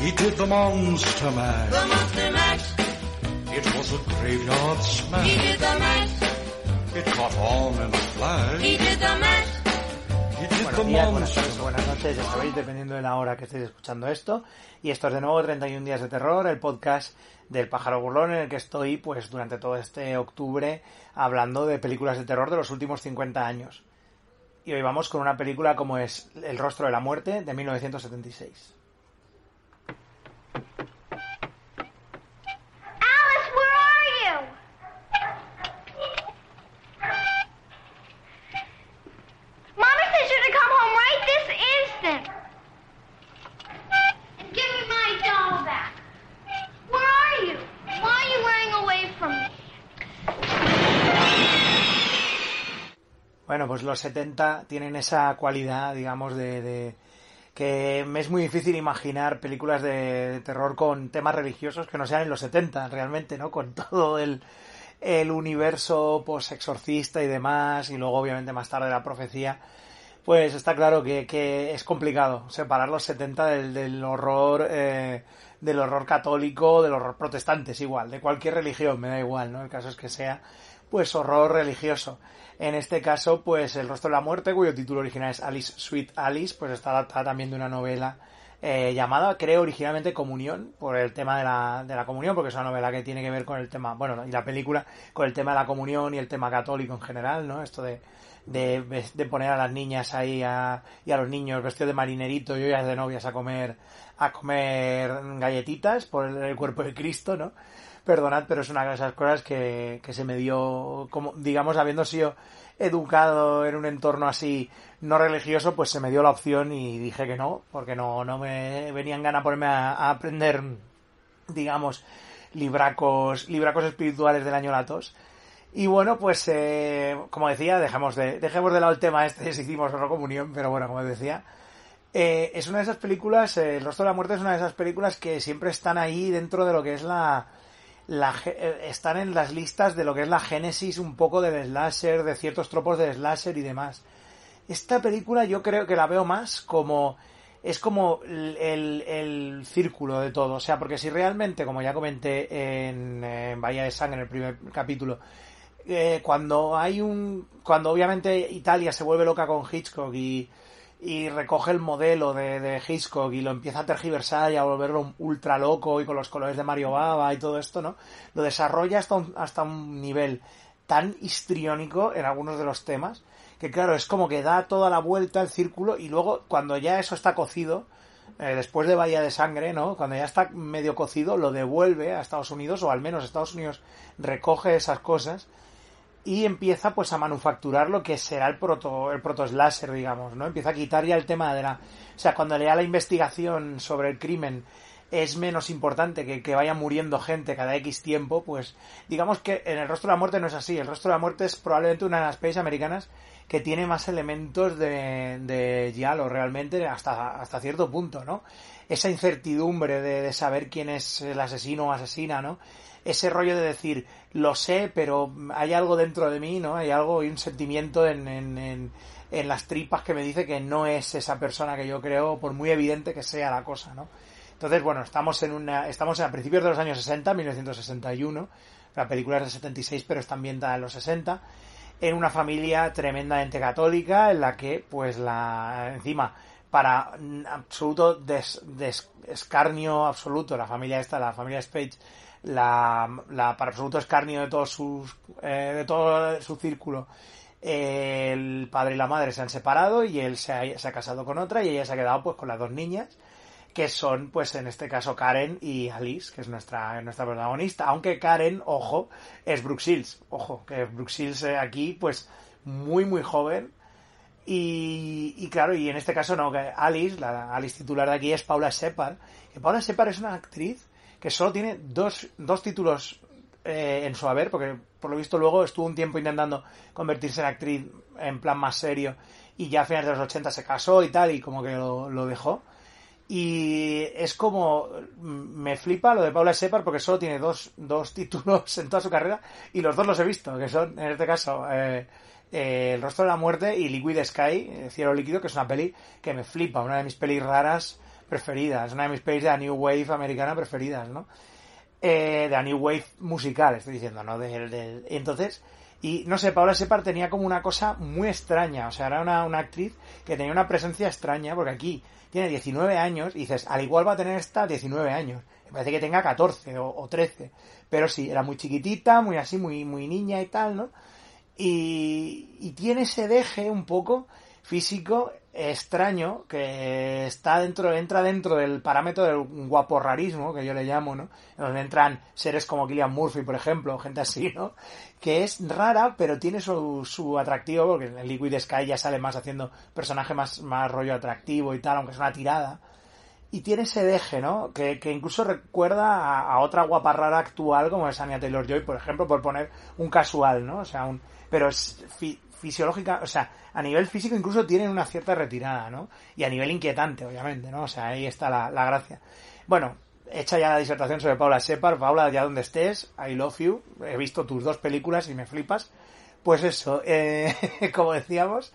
He did the monster mash. The monster mash. It was a graveyard smash. He did the mash. It caught on in a flash. He did the mash. He did Buenos the días, buenas monster tardes, buenas noches, ya sabéis, dependiendo de la hora que estéis escuchando esto. Y esto es de nuevo 31 días de terror, el podcast del pájaro burlón en el que estoy pues durante todo este octubre hablando de películas de terror de los últimos 50 años. Y hoy vamos con una película como es El rostro de la muerte de 1976. Bueno, pues los 70 tienen esa cualidad, digamos, de, de- que me es muy difícil imaginar películas de, terror con temas religiosos que no sean en los 70, realmente, ¿no? Con todo el, el universo post-exorcista y demás, y luego obviamente más tarde la profecía, pues está claro que, que es complicado separar los 70 del, del horror, eh, del horror católico, del horror protestante, es igual, de cualquier religión, me da igual, ¿no? El caso es que sea, pues, horror religioso. En este caso, pues, El rostro de la muerte, cuyo título original es Alice Sweet Alice, pues está adaptada también de una novela eh, llamada, creo, originalmente Comunión, por el tema de la, de la comunión, porque es una novela que tiene que ver con el tema, bueno, y la película, con el tema de la comunión y el tema católico en general, ¿no? Esto de, de, de poner a las niñas ahí a- y a los niños vestidos de marinerito y ollas de novias a comer, a comer galletitas por el, el cuerpo de Cristo, ¿no? Perdonad, pero es una de esas cosas que, que se me dio, como, digamos, habiendo sido educado en un entorno así no religioso, pues se me dio la opción y dije que no, porque no, no me venían ganas ponerme a, aprender, digamos, libracos, libracos espirituales del año Latos. Y bueno, pues eh, como decía, dejamos de, dejemos de lado el tema este si hicimos otra comunión, pero bueno, como decía, eh, es una de esas películas, eh, El rostro de la muerte es una de esas películas que siempre están ahí dentro de lo que es la, la eh, están en las listas de lo que es la génesis un poco del slasher, de ciertos tropos del slasher y demás. Esta película yo creo que la veo más como es como el, el- el círculo de todo, o sea, porque si realmente, como ya comenté en, en Bahía de Sangre en el primer capítulo, eh, cuando hay un cuando obviamente Italia se vuelve loca con Hitchcock y, y recoge el modelo de, de Hitchcock y lo empieza a tergiversar y a volverlo ultra loco y con los colores de Mario Bava y todo esto, ¿no? Lo desarrolla hasta un, hasta un nivel tan histriónico en algunos de los temas que claro, es como que da toda la vuelta al círculo y luego cuando ya eso está cocido, eh, después de Bahía de Sangre, ¿no? Cuando ya está medio cocido, lo devuelve a Estados Unidos, o al menos Estados Unidos recoge esas cosas y empieza pues a manufacturar lo que será el proto el proto slasher digamos no empieza a quitar ya el tema de la o sea cuando lea la investigación sobre el crimen es menos importante que, que vaya muriendo gente cada X tiempo pues digamos que en el rostro de la muerte no es así el rostro de la muerte es probablemente una de las pelis americanas que tiene más elementos de, de giallo realmente hasta hasta cierto punto no esa incertidumbre de, de saber quién es el asesino o asesina no ese rollo de decir, lo sé, pero hay algo dentro de mí, ¿no? Hay algo y un sentimiento en, en, en, en las tripas que me dice que no es esa persona que yo creo, por muy evidente que sea la cosa, ¿no? Entonces, bueno, estamos en una, estamos a principios de los años 60, 1961, la película es de 76, pero está ambientada en los 60, en una familia tremendamente católica, en la que, pues, la, encima, para mm, absoluto des, des- escarnio absoluto, la familia esta, la familia Spage, la, la para absoluto escarnio de todos sus eh, de todo su círculo el padre y la madre se han separado y él se ha, se ha casado con otra y ella se ha quedado pues con las dos niñas que son pues en este caso Karen y Alice que es nuestra nuestra protagonista aunque Karen ojo es Shields ojo que Shields eh, aquí pues muy muy joven y, y claro, y en este caso no, que Alice, la Alice titular de aquí es Paula Shepard. Que Paula Shepard es una actriz que solo tiene dos, dos títulos eh, en su haber, porque por lo visto luego estuvo un tiempo intentando convertirse en actriz en plan más serio y ya a finales de los 80 se casó y tal y como que lo, lo dejó. Y es como, me flipa lo de Paula Shepard porque solo tiene dos, dos títulos en toda su carrera y los dos los he visto, que son, en este caso, eh, eh, El rostro de la muerte y Liquid Sky, eh, Cielo Líquido, que es una peli que me flipa, una de mis pelis raras preferidas, una de mis pelis de la New Wave americana preferidas, ¿no? Eh, de la New Wave musical, estoy diciendo, ¿no? Del, del... Entonces, y no sé, Paula Separ tenía como una cosa muy extraña, o sea, era una, una actriz que tenía una presencia extraña, porque aquí tiene 19 años y dices, al igual va a tener esta 19 años. Me parece que tenga 14 o, o 13. Pero sí, era muy chiquitita, muy así, muy, muy niña y tal, ¿no? Y, y tiene ese deje un poco físico extraño que está dentro, entra dentro del parámetro del guaporrarismo, que yo le llamo, ¿no? Donde entran seres como Killian Murphy, por ejemplo, gente así, ¿no? Que es rara, pero tiene su, su atractivo, porque en Liquid Sky ya sale más haciendo personaje más, más rollo atractivo y tal, aunque es una tirada. Y tiene ese deje, ¿no? Que, que incluso recuerda a, otra guapa rara actual como es Anya Taylor-Joy, por ejemplo, por poner un casual, ¿no? O sea, un... Pero es fi, fisiológica, o sea, a nivel físico incluso tienen una cierta retirada, ¿no? Y a nivel inquietante, obviamente, ¿no? O sea, ahí está la, la gracia. Bueno, hecha ya la disertación sobre Paula Shepard, Paula, ya donde estés, I love you, he visto tus dos películas y me flipas. Pues eso, eh, como decíamos,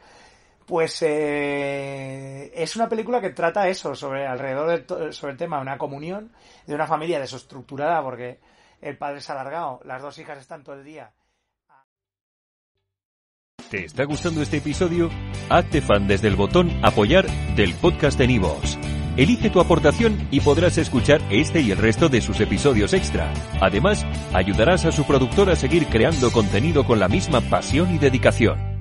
pues eh, es una película que trata eso, sobre alrededor de, sobre el tema de una comunión, de una familia desestructurada, porque el padre se ha alargado, las dos hijas están todo el día. ¿Te está gustando este episodio? Hazte fan desde el botón apoyar del podcast de Nivos. Elige tu aportación y podrás escuchar este y el resto de sus episodios extra. Además, ayudarás a su productor a seguir creando contenido con la misma pasión y dedicación.